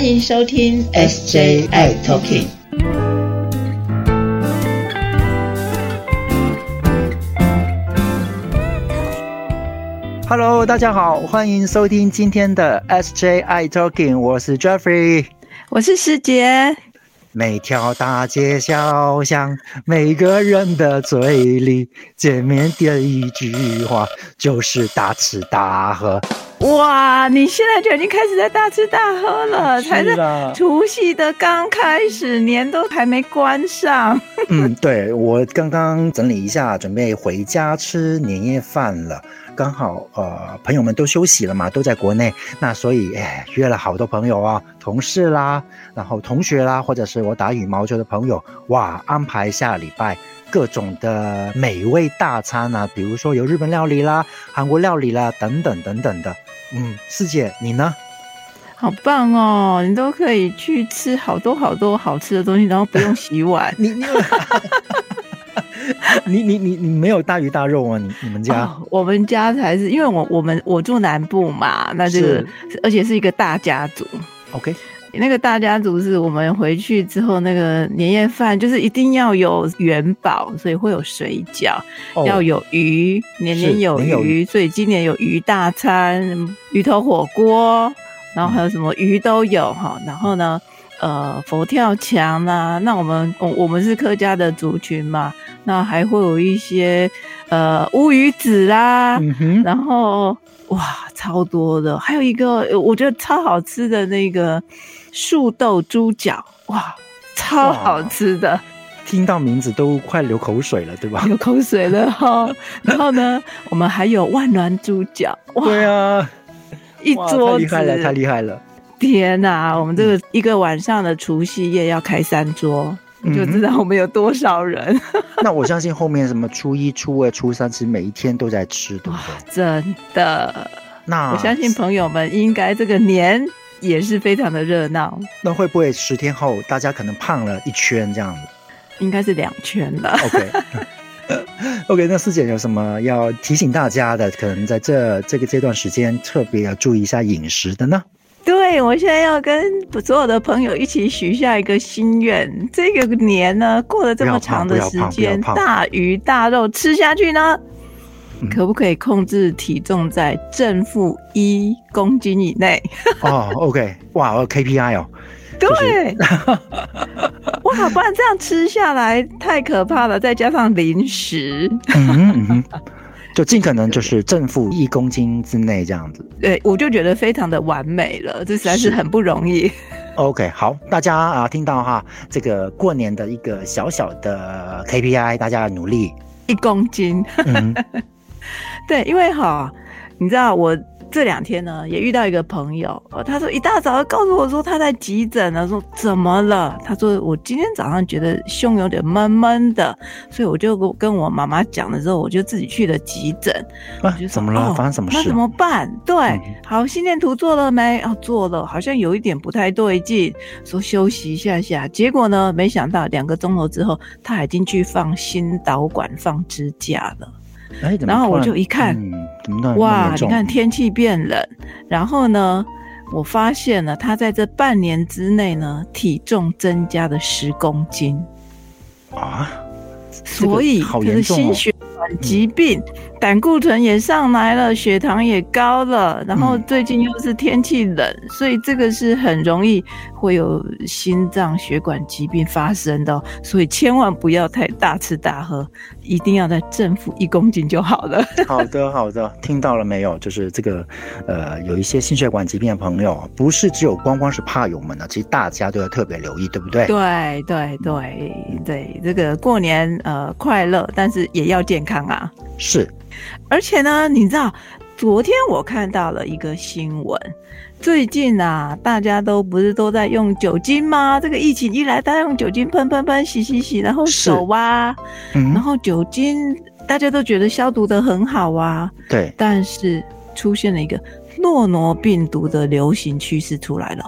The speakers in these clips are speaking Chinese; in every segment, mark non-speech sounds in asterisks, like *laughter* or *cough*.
欢迎收听 SJI Talking。Hello，大家好，欢迎收听今天的 SJI Talking，我是 Jeffrey，我是师姐。每条大街小巷，每个人的嘴里，见面第一句话就是大吃大喝。哇，你现在就已经开始在大吃大喝了，才是除夕的刚开始，年都还没关上。嗯，对我刚刚整理一下，准备回家吃年夜饭了。刚好呃，朋友们都休息了嘛，都在国内，那所以哎，约了好多朋友啊，同事啦，然后同学啦，或者是我打羽毛球的朋友，哇，安排下礼拜各种的美味大餐啊，比如说有日本料理啦、韩国料理啦等等等等的。嗯，师姐你呢？好棒哦，你都可以去吃好多好多好吃的东西，然后不用洗碗。你 *laughs* 你。你 *laughs* 你你你没有大鱼大肉啊？你你们家？我们家才是，因为我我们我住南部嘛，那这个而且是一个大家族。OK，那个大家族是我们回去之后，那个年夜饭就是一定要有元宝，所以会有水饺，要有鱼，年年有余，所以今年有鱼大餐，鱼头火锅，然后还有什么鱼都有哈。然后呢？呃，佛跳墙啦，那我们我我们是客家的族群嘛，那还会有一些呃乌鱼子啦，然后哇，超多的，还有一个我觉得超好吃的那个树豆猪脚，哇，超好吃的，听到名字都快流口水了，对吧？流口水了哈。*laughs* 然后呢，我们还有万峦猪脚，哇对啊，一桌子，太厉害了，太厉害了。天呐，我们这个一个晚上的除夕夜要开三桌，你就知道我们有多少人。*laughs* 那我相信后面什么初一、初二、初三，其实每一天都在吃，对不对？真的。那我相信朋友们应该这个年也是非常的热闹。那会不会十天后大家可能胖了一圈这样子？应该是两圈了。OK，OK，*laughs* 那师姐有什么要提醒大家的？可能在这这个阶段时间特别要注意一下饮食的呢？对，我现在要跟所有的朋友一起许下一个心愿：这个年呢，过了这么长的时间，大鱼大肉吃下去呢，可不可以控制体重在正负一公斤以内？*laughs* 哦，OK，哇，KPI 哦，对，哇，不然这样吃下来太可怕了，再加上零食。就尽可能就是正负一公斤之内这样子，对，我就觉得非常的完美了，这实在是很不容易。OK，好，大家啊，听到哈，这个过年的一个小小的 KPI，大家努力一公斤。*laughs* 对，因为哈，你知道我。这两天呢，也遇到一个朋友，他说一大早告诉我说他在急诊呢，说怎么了？他说我今天早上觉得胸有点闷闷的，所以我就跟我妈妈讲了之后，我就自己去了急诊。啊，怎么了？发生什么事？那怎么办？对，好，心电图做了没？哦，做了，好像有一点不太对劲，说休息一下下。结果呢，没想到两个钟头之后，他已经去放心导管放支架了。然后我就一看，哇！你看天气变冷，然后呢，我发现了他在这半年之内呢，体重增加了十公斤啊！所以好严重心血管疾病。胆固醇也上来了，血糖也高了，然后最近又是天气冷，所以这个是很容易会有心脏血管疾病发生的，所以千万不要太大吃大喝，一定要在正负一公斤就好了。*laughs* 好的，好的，听到了没有？就是这个，呃，有一些心血管疾病的朋友，不是只有光光是怕友们呢，其实大家都要特别留意，对不对？对对对对，这个过年呃快乐，但是也要健康啊。是。而且呢，你知道，昨天我看到了一个新闻，最近啊，大家都不是都在用酒精吗？这个疫情一来，大家用酒精喷喷喷，洗洗洗，然后手啊，然后酒精大家都觉得消毒的很好啊。对。但是出现了一个诺罗病毒的流行趋势出来了。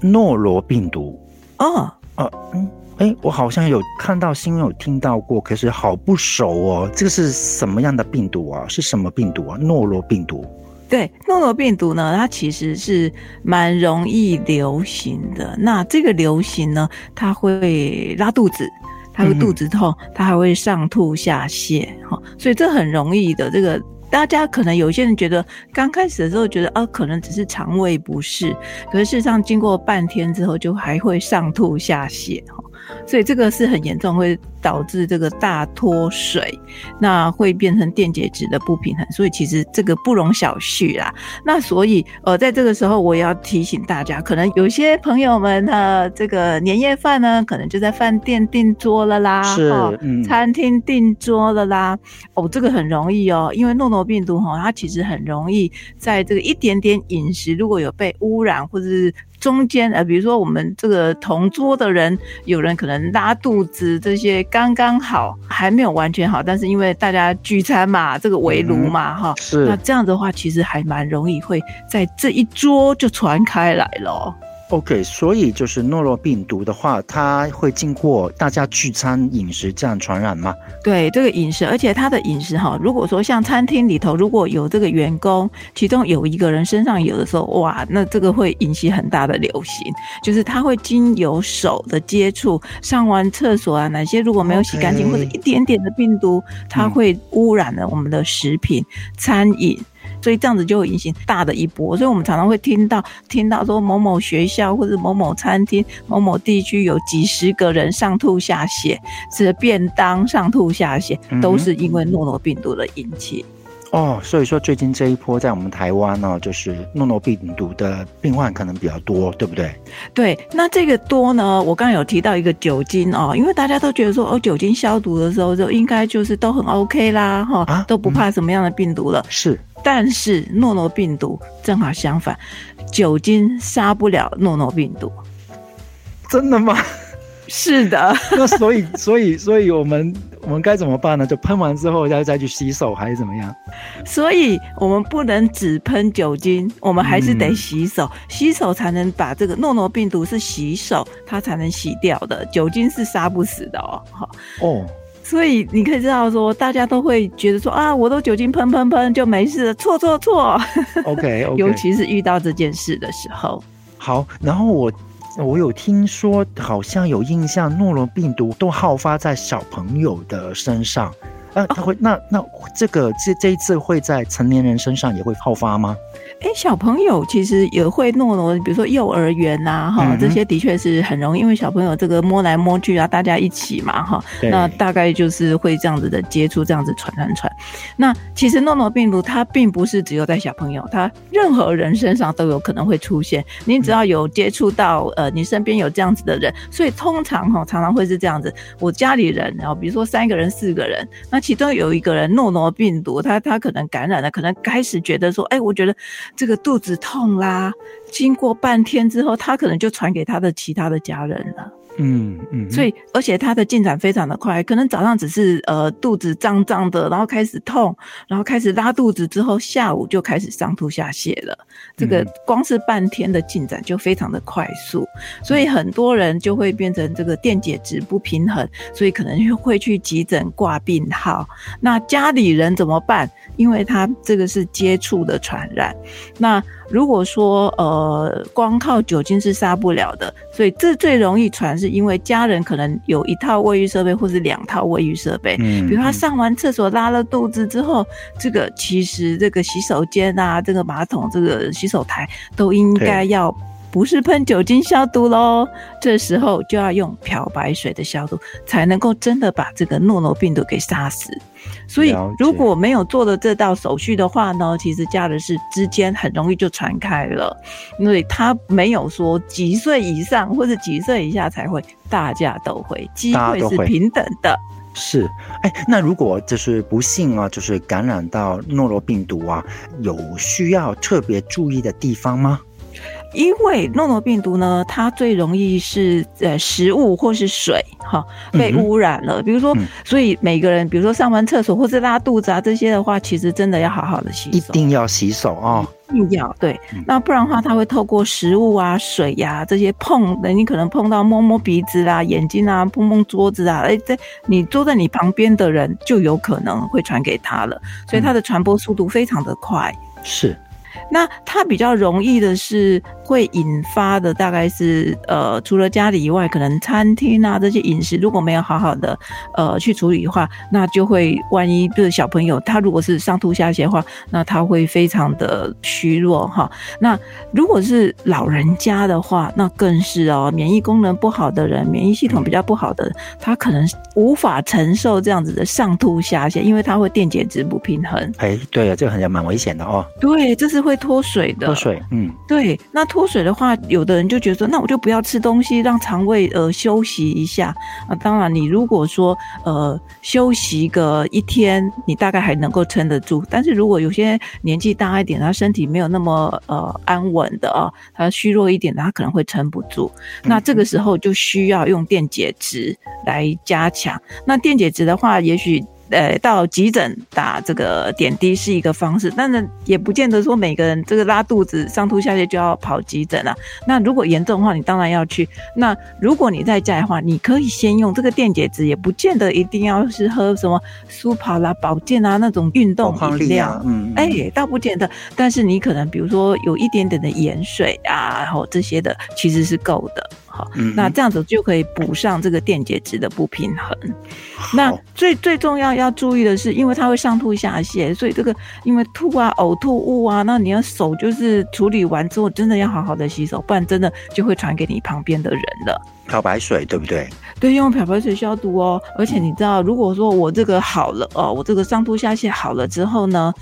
诺罗病毒。哦。哦。嗯。哎，我好像有看到新闻，有听到过，可是好不熟哦。这个是什么样的病毒啊？是什么病毒啊？诺罗病毒。对，诺罗病毒呢，它其实是蛮容易流行的。那这个流行呢，它会拉肚子，它会肚子痛，它还会上吐下泻，哈，所以这很容易的。这个大家可能有些人觉得刚开始的时候觉得啊，可能只是肠胃不适，可是事实上经过半天之后，就还会上吐下泻，哈。所以这个是很严重，会导致这个大脱水，那会变成电解质的不平衡。所以其实这个不容小觑啦。那所以呃，在这个时候我也要提醒大家，可能有些朋友们的这个年夜饭呢，可能就在饭店订桌了啦，是，餐厅订桌了啦。哦，这个很容易哦，因为诺诺病毒哈，它其实很容易在这个一点点饮食如果有被污染或者是。中间呃，比如说我们这个同桌的人，有人可能拉肚子，这些刚刚好，还没有完全好，但是因为大家聚餐嘛，这个围炉嘛，哈，是那这样的话，其实还蛮容易会在这一桌就传开来了。OK，所以就是诺罗病毒的话，它会经过大家聚餐饮食这样传染吗？对，这个饮食，而且它的饮食哈，如果说像餐厅里头如果有这个员工，其中有一个人身上有的时候，哇，那这个会引起很大的流行，就是它会经由手的接触，上完厕所啊，哪些如果没有洗干净或者一点点的病毒，它会污染了我们的食品餐饮。所以这样子就会引起大的一波，所以我们常常会听到听到说某某学校或者某某餐厅、某某地区有几十个人上吐下泻，吃便当上吐下泻，都是因为诺诺病毒的引起。哦，所以说最近这一波在我们台湾呢，就是诺诺病毒的病患可能比较多，对不对？对，那这个多呢，我刚刚有提到一个酒精哦，因为大家都觉得说哦，酒精消毒的时候就应该就是都很 OK 啦，哈，都不怕什么样的病毒了。是。但是诺诺病毒正好相反，酒精杀不了诺诺病毒，真的吗？是的。*laughs* 那所以，所以，所以我们我们该怎么办呢？就喷完之后要再去洗手，还是怎么样？所以我们不能只喷酒精，我们还是得洗手，洗手才能把这个诺诺病毒是洗手，它才能洗掉的。酒精是杀不死的哦。好哦。所以你可以知道说，大家都会觉得说啊，我都酒精喷喷喷就没事了，错错错。OK，*laughs* 尤其是遇到这件事的时候。好，然后我我有听说，好像有印象，诺罗病毒都好发在小朋友的身上。呃，他会那那这个这这一次会在成年人身上也会爆发吗？哎，小朋友其实也会诺诺，比如说幼儿园呐，哈，这些的确是很容易，因为小朋友这个摸来摸去啊，大家一起嘛，哈，那大概就是会这样子的接触，这样子传传传。那其实诺诺病毒它并不是只有在小朋友，它任何人身上都有可能会出现。你只要有接触到，呃，你身边有这样子的人，所以通常哈常常会是这样子。我家里人，然后比如说三个人、四个人，那其中有一个人诺诺病毒，他他可能感染了，可能开始觉得说，哎，我觉得。这个肚子痛啦，经过半天之后，他可能就传给他的其他的家人了。嗯嗯，所以而且他的进展非常的快，可能早上只是呃肚子胀胀的，然后开始痛，然后开始拉肚子之后，下午就开始上吐下泻了。这个光是半天的进展就非常的快速，所以很多人就会变成这个电解质不平衡，所以可能会去急诊挂病号。那家里人怎么办？因为他这个是接触的传染，那。如果说呃光靠酒精是杀不了的，所以这最容易传，是因为家人可能有一套卫浴设备或是两套卫浴设备，嗯，比如他上完厕所拉了肚子之后，这个其实这个洗手间啊，这个马桶、这个洗手台都应该要不是喷酒精消毒喽，这时候就要用漂白水的消毒，才能够真的把这个诺诺病毒给杀死。所以，如果没有做的这道手续的话呢，其实家人是之间很容易就传开了，因为他没有说几岁以上或者几岁以下才会，大家都会，机会是平等的。是，哎，那如果就是不幸啊，就是感染到诺罗病毒啊，有需要特别注意的地方吗？因为诺诺病毒呢，它最容易是呃食物或是水哈被污染了，比如说，所以每个人，比如说上完厕所或是拉肚子啊这些的话，其实真的要好好的洗手，一定要洗手啊，一定要对，那不然的话，它会透过食物啊、水呀这些碰，你可能碰到摸摸鼻子啊、眼睛啊、碰碰桌子啊，哎，在你坐在你旁边的人就有可能会传给他了，所以它的传播速度非常的快，是。那它比较容易的是会引发的，大概是呃，除了家里以外，可能餐厅啊这些饮食如果没有好好的呃去处理的话，那就会万一就是小朋友他如果是上吐下泻的话，那他会非常的虚弱哈。那如果是老人家的话，那更是哦，免疫功能不好的人，免疫系统比较不好的，他可能无法承受这样子的上吐下泻，因为他会电解质不平衡。哎，对啊，这个很蛮危险的哦。对，这是会脱水的。脱水，嗯，对。那脱水的话，有的人就觉得说，那我就不要吃东西，让肠胃呃休息一下。啊，当然，你如果说呃休息个一天，你大概还能够撑得住。但是如果有些年纪大一点，他身体没有那么呃安稳的啊，他虚弱一点的，他可能会撑不住。那这个时候就需要用电解质来加强。那电解质的话，也许。呃，到急诊打这个点滴是一个方式，但是也不见得说每个人这个拉肚子、上吐下泻就要跑急诊啊。那如果严重的话，你当然要去。那如果你在家的话，你可以先用这个电解质，也不见得一定要是喝什么舒跑啦、保健啊那种运动饮料。嗯，哎，倒不见得。但是你可能比如说有一点点的盐水啊，然后这些的其实是够的。好，那这样子就可以补上这个电解质的不平衡。那最最重要要注意的是，因为它会上吐下泻，所以这个因为吐啊、呕吐物啊，那你要手就是处理完之后，真的要好好的洗手，不然真的就会传给你旁边的人了。漂白水对不对？对，用漂白水消毒哦。而且你知道，如果说我这个好了哦，我这个上吐下泻好了之后呢，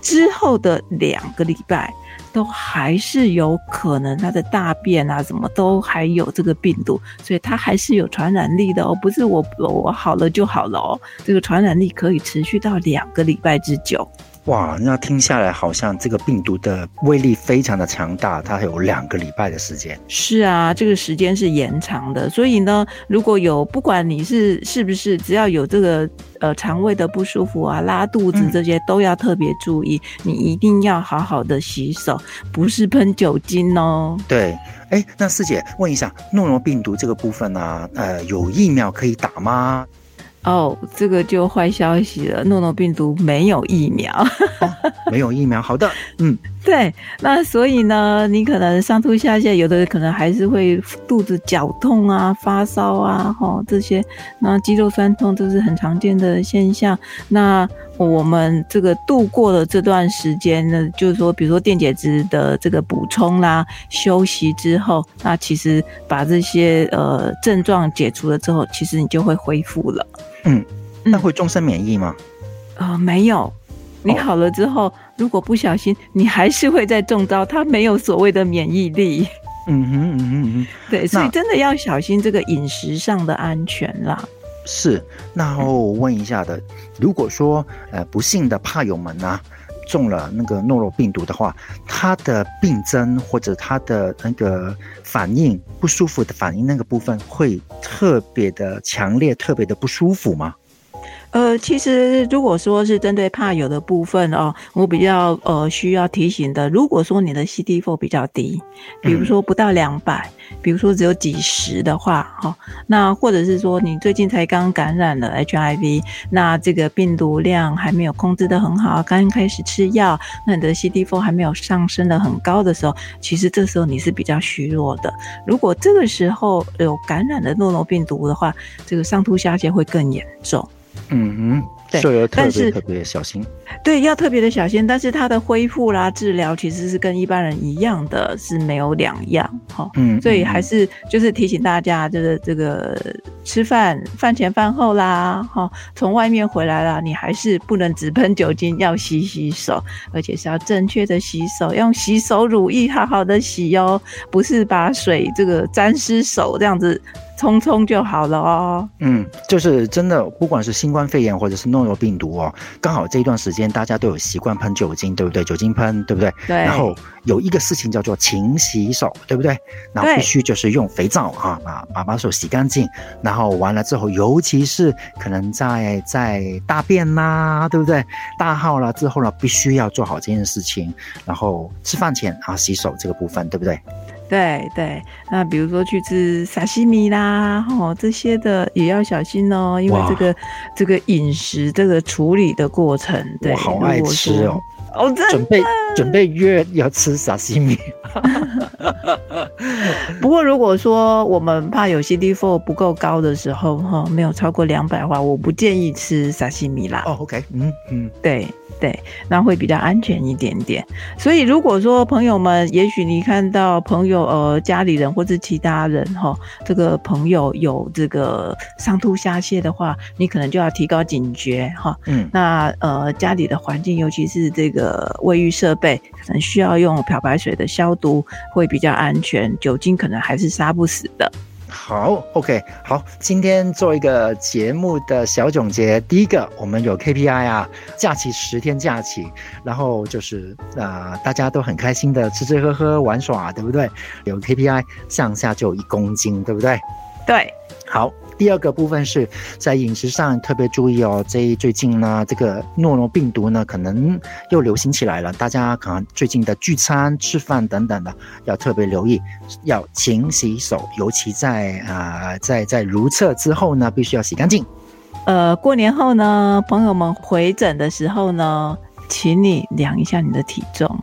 之后的两个礼拜。都还是有可能，他的大便啊，什么都还有这个病毒，所以他还是有传染力的哦。不是我我好了就好了哦，这个传染力可以持续到两个礼拜之久。哇，那听下来好像这个病毒的威力非常的强大，它有两个礼拜的时间。是啊，这个时间是延长的，所以呢，如果有不管你是是不是，只要有这个呃肠胃的不舒服啊、拉肚子这些，都要特别注意，你一定要好好的洗手，不是喷酒精哦。对，哎，那师姐问一下，诺罗病毒这个部分呢，呃，有疫苗可以打吗？哦，这个就坏消息了。诺诺病毒没有疫苗，没有疫苗。好的，嗯，*laughs* 对。那所以呢，你可能上吐下泻，有的可能还是会肚子绞痛啊、发烧啊，哈，这些。那肌肉酸痛都是很常见的现象。那我们这个度过了这段时间呢，就是说，比如说电解质的这个补充啦，休息之后，那其实把这些呃症状解除了之后，其实你就会恢复了。嗯，那会终身免疫吗？呃，没有。你好了之后，如果不小心，你还是会再中招。它没有所谓的免疫力。嗯哼嗯哼嗯，对，所以真的要小心这个饮食上的安全啦。是，那我问一下的，如果说呃不幸的怕友们呢？中了那个诺如病毒的话，他的病症或者他的那个反应不舒服的反应那个部分会特别的强烈，特别的不舒服吗？呃，其实如果说是针对怕有的部分哦，我比较呃需要提醒的，如果说你的 CD4 比较低，比如说不到两百，比如说只有几十的话，哈，那或者是说你最近才刚感染了 HIV，那这个病毒量还没有控制的很好，刚开始吃药，那你的 CD4 还没有上升的很高的时候，其实这时候你是比较虚弱的。如果这个时候有感染的诺诺病毒的话，这个上吐下泻会更严重。嗯哼。对，但是特别小心。对，要特别的小心。但是它的恢复啦、治疗其实是跟一般人一样的，是没有两样。哈，嗯，所以还是就是提醒大家，就是这个吃饭饭前饭后啦，哈，从外面回来啦，你还是不能只喷酒精，要洗洗手，而且是要正确的洗手，用洗手乳液好好的洗哦，不是把水这个沾湿手这样子冲冲就好了哦。嗯，就是真的，不管是新冠肺炎或者是诺。诺病毒哦，刚好这一段时间大家都有习惯喷酒精，对不对？酒精喷，对不对？对。然后有一个事情叫做勤洗手，对不对？然后必须就是用肥皂啊，把把把手洗干净。然后完了之后，尤其是可能在在大便啦，对不对？大号了之后呢，必须要做好这件事情。然后吃饭前啊洗手这个部分，对不对？对对，那比如说去吃沙西米啦，哦这些的也要小心哦，因为这个这个饮食这个处理的过程，对，我好爱吃哦。哦，准备准备约要吃沙西米。*laughs* 不过如果说我们怕有 CD4 不够高的时候，哈，没有超过两百话，我不建议吃沙西米啦。哦，OK，嗯嗯，对。对，那会比较安全一点点。所以如果说朋友们，也许你看到朋友呃家里人或者其他人哈，这个朋友有这个上吐下泻的话，你可能就要提高警觉哈。嗯，那呃家里的环境，尤其是这个卫浴设备，可能需要用漂白水的消毒，会比较安全。酒精可能还是杀不死的。好，OK，好，今天做一个节目的小总结。第一个，我们有 KPI 啊，假期十天假期，然后就是啊，大家都很开心的吃吃喝喝玩耍，对不对？有 KPI，上下就一公斤，对不对？对，好。第二个部分是在饮食上特别注意哦。这最近呢，这个诺诺病毒呢，可能又流行起来了。大家可能最近的聚餐、吃饭等等的，要特别留意，要勤洗手，尤其在啊，在在如厕之后呢，必须要洗干净。呃，过年后呢，朋友们回诊的时候呢，请你量一下你的体重，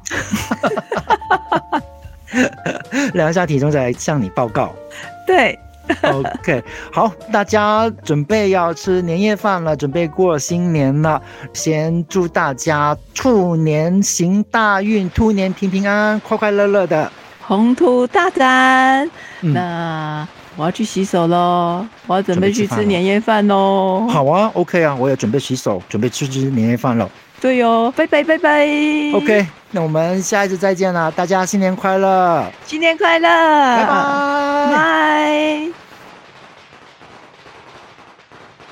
*laughs* 量一下体重再来向你报告。*laughs* 对。*laughs* OK，好，大家准备要吃年夜饭了，准备过新年了。先祝大家兔年行大运，兔年平平安安，快快乐乐的，宏图大展。那我要去洗手喽，我要准备去吃年夜饭喽。好啊，OK 啊，我也准备洗手，准备去吃年夜饭了。对哦，拜拜拜拜。OK，那我们下一次再见了，大家新年快乐，新年快乐，拜拜拜。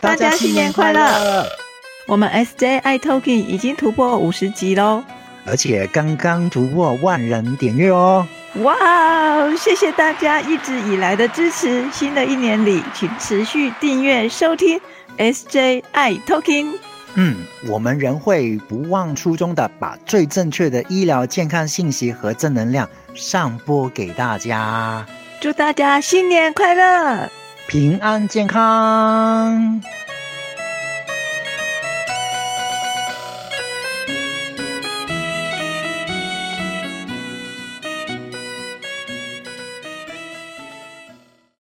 大家新年快乐！我们 SJ i Talking 已经突破五十集喽，而且刚刚突破万人点阅哦！哇哦，谢谢大家一直以来的支持！新的一年里，请持续订阅收听 SJ i Talking。嗯，我们仍会不忘初衷的把最正确的医疗健康信息和正能量上播给大家。祝大家新年快乐！平安健康。